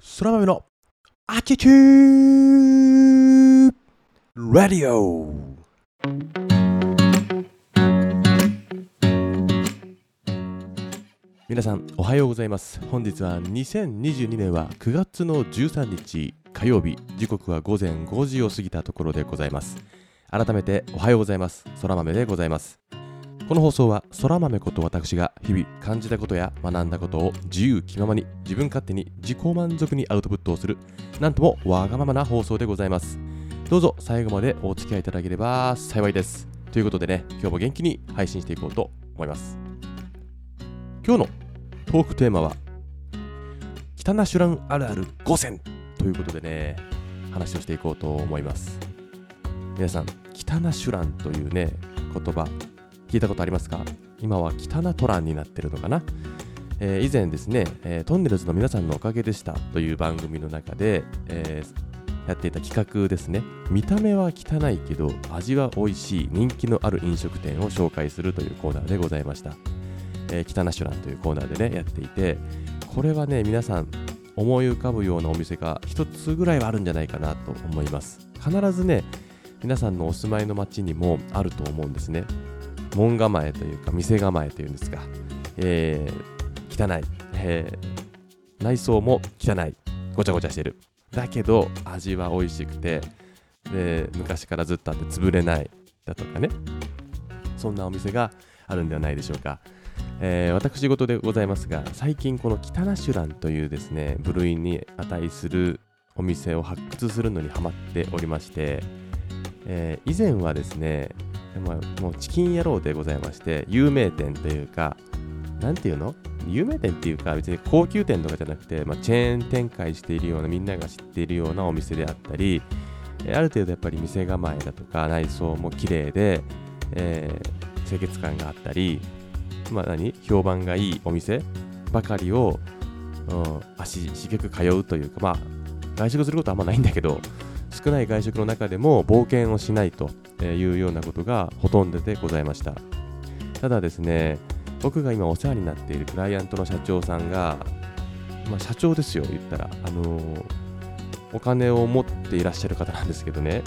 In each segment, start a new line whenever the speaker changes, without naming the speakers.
空豆のアチチューラディオ皆さんおはようございます。本日は2022年は9月の13日火曜日。時刻は午前5時を過ぎたところでございます。改めておはようございます。空豆でございます。この放送は空豆こと私が日々感じたことや学んだことを自由気ままに自分勝手に自己満足にアウトプットをするなんともわがままな放送でございます。どうぞ最後までお付き合いいただければ幸いです。ということでね今日も元気に配信していこうと思います。今日のトークテーマは北ナシュランあるある5選ということでね話をしていこうと思います。皆さん北ナシュランというね言葉聞いたことありますか？今は北ナトランになってるのかな、えー以前ですね、えートンネルズの皆さんのおかげでしたという番組の中で、えーやっていた企画ですね。見た目は汚いけど味は美味しい人気のある飲食店を紹介するというコーナーでございました、えー、北ナシュランというコーナーでねやっていてこれはね皆さん思い浮かぶようなお店が一つぐらいはあるんじゃないかなと思います。必ずね皆さんのお住まいの街にもあると思うんですね。門構えというか店構えというんですか、えー汚い、えー内装も汚い。ごちゃごちゃしてる。だけど味は美味しくてで昔からずっとあって潰れない。だとかね。そんなお店があるんではないでしょうか、えー私事でございますが最近この北ナシュランというですね部類に値するお店を発掘するのにハマっておりまして、えー以前はですねまあもうチキン野郎でございまして有名店というかなんていうの？有名店っていうか別に高級店とかじゃなくて、まあ、チェーン展開しているようなみんなが知っているようなお店であったりある程度やっぱり店構えだとか内装も綺麗で、えー清潔感があったり、まあ、何？評判がいいお店ばかりを、うん、足しげく通うというかまあ外食することはあんまないんだけど少ない外食の中でも冒険をしないとえいうようなことがほとんどでございました。ただですね僕が今お世話になっているクライアントの社長さんが、まあ、社長ですよ言ったら。あのーお金を持っていらっしゃる方なんですけどね。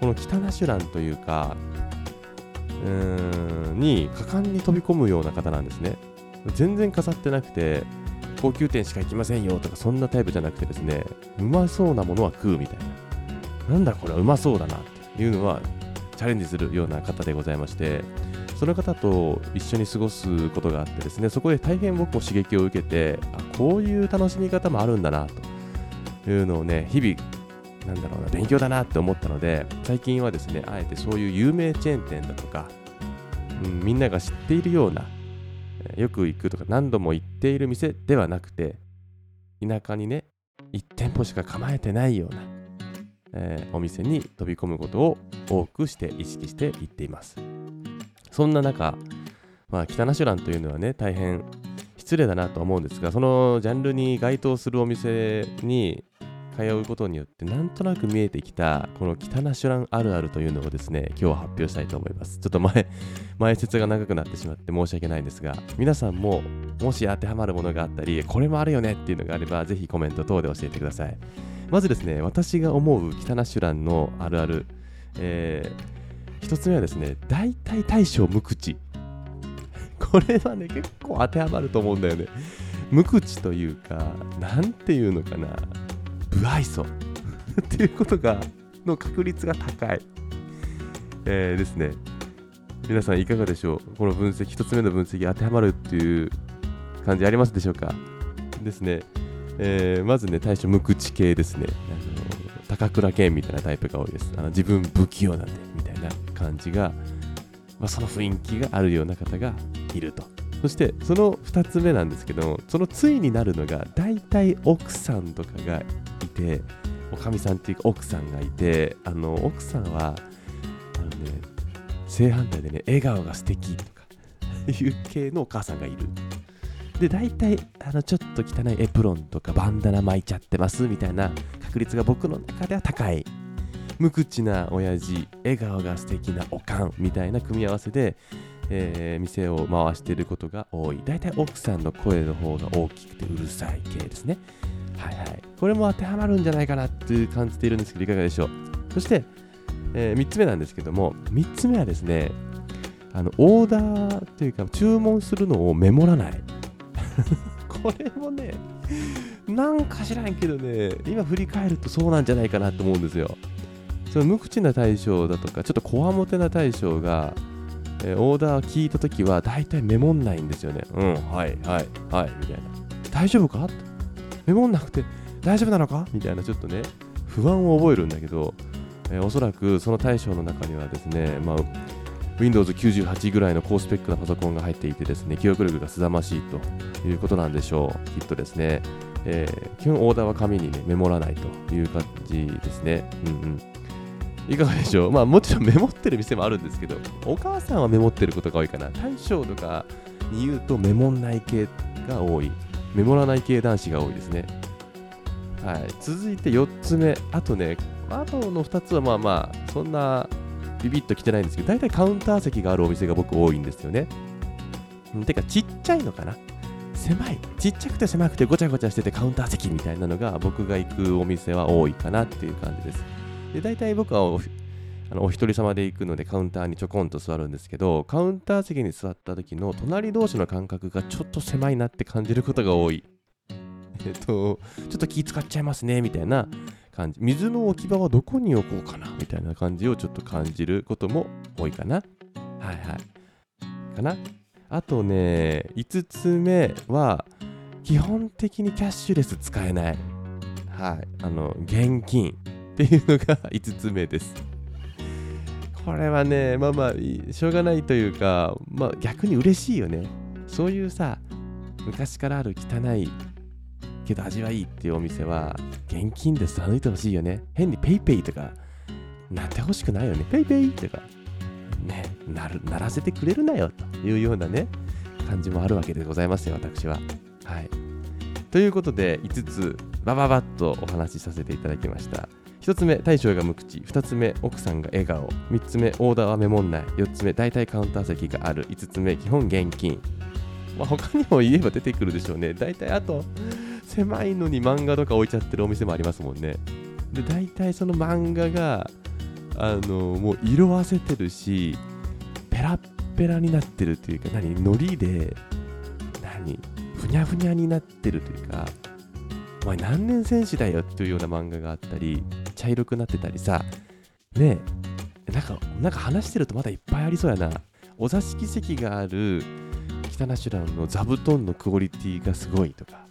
この北ナシュランというかうーんに果敢に飛び込むような方なんですね。全然飾ってなくて高級店しか行きませんよとかそんなタイプじゃなくてですねうまそうなものは食うみたいな。なんだこれはうまそうだなっていうのはチャレンジするような方でございましてその方と一緒に過ごすことがあってですねそこで大変僕も刺激を受けてあこういう楽しみ方もあるんだなというのをね日々なんだろうな勉強だなって思ったので最近はですねあえてそういう有名チェーン店だとか、うん、みんなが知っているようなよく行くとか何度も行っている店ではなくて田舎にね1店舗しか構えてないような、えーお店に飛び込むことを多くして意識して行っています。そんな中、まあ、北ナシュランというのはね大変失礼だなと思うんですがそのジャンルに該当するお店に通うことによってなんとなく見えてきたこの北ナシュランあるあるというのをですね今日は発表したいと思います。ちょっと前 前説が長くなってしまって申し訳ないんですが皆さんももし当てはまるものがあったりこれもあるよねっていうのがあればぜひコメント等で教えてください。まずですね私が思う北ナシュランのあるある、えー、一つ目はですね大体大将無口。これはね結構当てはまると思うんだよね。無口というかなんていうのかな。不愛想。っていうことがの確率が高い、えーですね。皆さんいかがでしょう。この分析一つ目の分析当てはまるっていう感じありますでしょうか。ですね、えーまずね対象無口系ですね。あの高倉健みたいなタイプが多いです。あの自分不器用なんでみたいな感じが、まあ、その雰囲気があるような方がいると。そしてその2つ目なんですけどもその対になるのが大体奥さんとかがいておかみさんっていうか奥さんがいてあの奥さんはあのね正反対でね笑顔が素敵とかいう系のお母さんがいる。で大体あのちょっと汚いエプロンとかバンダナ巻いちゃってますみたいな確率が僕の中では高い無口な親父笑顔が素敵なおかんみたいな組み合わせで、えー店を回していることが多い。大体奥さんの声の方が大きくてうるさい系ですね。はいはい。これも当てはまるんじゃないかなって感じているんですけどいかがでしょう。そして、えー、3つ目なんですけども3つ目はですねあのオーダーというか注文するのをメモらない。これもねなんか知らんけどね今振り返るとそうなんじゃないかなと思うんですよ。その無口な大将だとかちょっとこわもてな大将が、えー、オーダー聞いた時は大体メモんないんですよね。うんはいはいはいみたいな。大丈夫か？メモんなくて大丈夫なのか？みたいなちょっとね不安を覚えるんだけど、えー、おそらくその大将の中にはですね、まあ、Windows 98ぐらいの高スペックなパソコンが入っていてですね記憶力がすざましいということなんでしょう。きっとですね、えー、基本オーダーは紙にねメモらないという感じですね。うんうん。いかがでしょう？まあもちろん メモってる店もあるんですけどお母さんはメモってることが多いかな。大将とかに言うとメモんない系が多い。メモらない系男子が多いですね。はい、続いて4つ目、あとね、あとの2つはまあまあ、そんなビビッと来てないんですけど、大体カウンター席があるお店が僕多いんですよね。んてか、ちっちゃいのかな？狭い。ちっちゃくて狭くてごちゃごちゃしててカウンター席みたいなのが僕が行くお店は多いかなっていう感じです。で、大体僕はおあのお一人様で行くのでカウンターにちょこんと座るんですけど、カウンター席に座った時の隣同士の間隔がちょっと狭いなって感じることが多い。えっと、ちょっと気使っちゃいますね、みたいな感じ。水の置き場はどこに置こうかな、みたいな感じをちょっと感じることも多いかな。はいはい。かな。あとね、5つ目は、基本的にキャッシュレス使えない。はい。あの、現金っていうのが5つ目です。これはね、まあまあ、しょうがないというか、まあ逆に嬉しいよね。そういうさ、昔からある汚いけど味はいいっていうお店は現金で貫いてほしいよね。変に PayPay とかなってほしくないよね。PayPay とかね、なる、ならせてくれるなよというようなね、感じもあるわけでございますよ、私は。はい。ということで、5つ、ばばばっとお話しさせていただきました。1つ目、大将が無口。2つ目、奥さんが笑顔。3つ目、オーダーはメモんない。4つ目、大体カウンター席がある。5つ目、基本現金。まあ、他にも言えば出てくるでしょうね。大体あと、狭いのに漫画とか置いちゃってるお店もありますもんね。で、大体その漫画が、あの、もう色あせてるし、ペラッペラになってるというか、何、海苔で、何、ふにゃふにゃになってるというか、お前何年戦士だよっていうような漫画があったり、茶色くなってたりさ、ねえ、なんか、なんか話してるとまだいっぱいありそうやな。お座敷席がある北ナシュランの座布団のクオリティがすごいとか、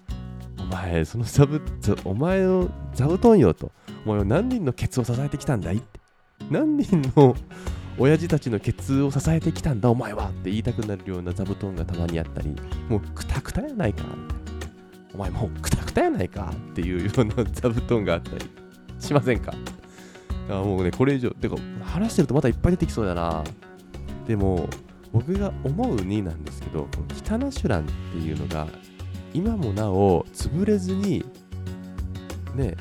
前、その座布、お前の座布団よと。お前は何人のケツを支えてきたんだいって。何人の親父たちのケツを支えてきたんだお前はって言いたくなるような座布団がたまにあったり、もうくたくたやないか。お前もうくたくたやないかっていうような座布団があったりしませんかあもうね、これ以上、てか話してるとまたいっぱい出てきそうだな。でも、僕が思うになんですけど、この北ナシュランっていうのが今もなお潰れずにね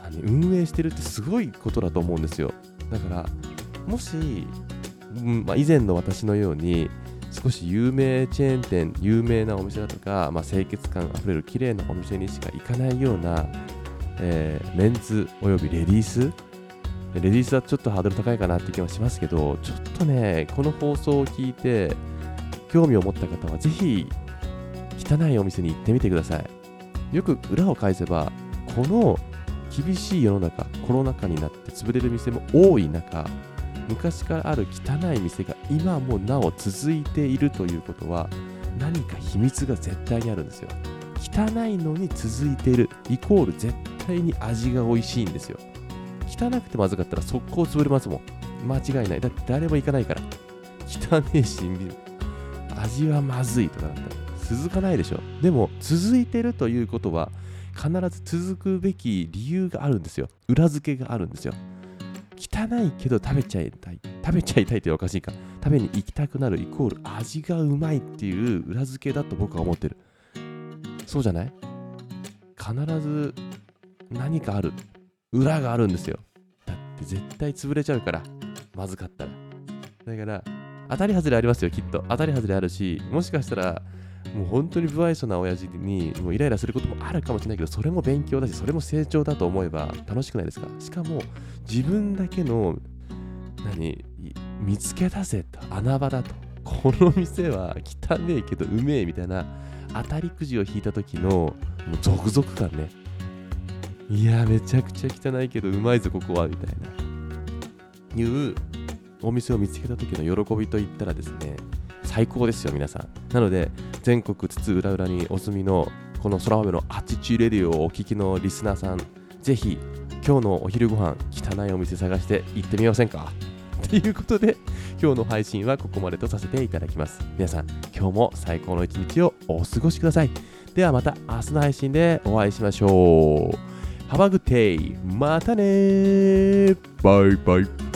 あの運営してるってすごいことだと思うんですよ。だからもし、うんまあ、以前の私のように少し有名チェーン店有名なお店だとか、まあ、清潔感あふれる綺麗なお店にしか行かないような、えー、メンズおよびレディース。レディースはちょっとハードル高いかなって気はしますけどちょっとねこの放送を聞いて興味を持った方はぜひ汚いお店に行ってみてください。よく裏を返せば、この厳しい世の中、コロナ禍になって潰れる店も多い中、昔からある汚い店が今もなお続いているということは、何か秘密が絶対にあるんですよ。汚いのに続いている、イコール絶対に味が美味しいんですよ。汚くてまずかったら速攻潰れますもん。間違いない。だって誰も行かないから。汚ねえし、味はまずいとかだったら。続かないでしょ。でも続いてるということは必ず続くべき理由があるんですよ。裏付けがあるんですよ。汚いけど食べちゃいたい。食べちゃいたいっておかしいか。食べに行きたくなるイコール味がうまいっていう裏付けだと僕は思ってる。そうじゃない？必ず何かある。裏があるんですよ。だって絶対潰れちゃうから。まずかったら。だから当たり外れありますよきっと。当たり外れあるしもしかしたらもう本当に不愛想な親父にもうイライラすることもあるかもしれないけどそれも勉強だしそれも成長だと思えば楽しくないですか？しかも自分だけの何見つけ出せと穴場だと。この店は汚ねえけどうめえみたいな当たりくじを引いた時のもうゾクゾク感ね。いやめちゃくちゃ汚いけどうまいぞここはみたいな。いうお店を見つけた時の喜びといったらですね最高ですよ皆さん。なので全国津々浦々にお住みのこの空豆のアチチュレディオをお聞きのリスナーさんぜひ今日のお昼ご飯汚いお店探して行ってみませんか？ということで今日の配信はここまでとさせていただきます。皆さん今日も最高の一日をお過ごしください。ではまた明日の配信でお会いしましょう。Have a good day またねバイバイ。